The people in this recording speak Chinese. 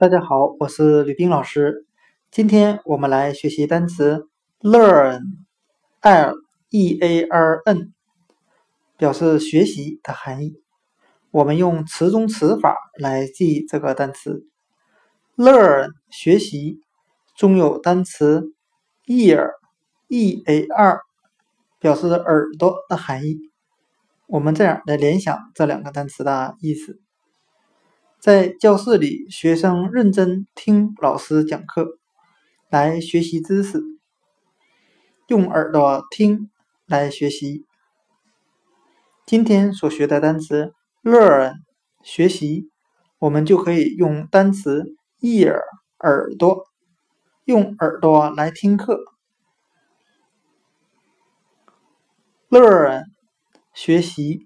大家好，我是吕冰老师。今天我们来学习单词 learn，l e a r n，表示学习的含义。我们用词中词法来记这个单词 learn 学习，中有单词 ear，e a r，表示耳朵的含义。我们这样来联想这两个单词的意思。在教室里，学生认真听老师讲课，来学习知识，用耳朵听来学习。今天所学的单词 learn 学习，我们就可以用单词 ear 耳朵，用耳朵来听课。learn 学习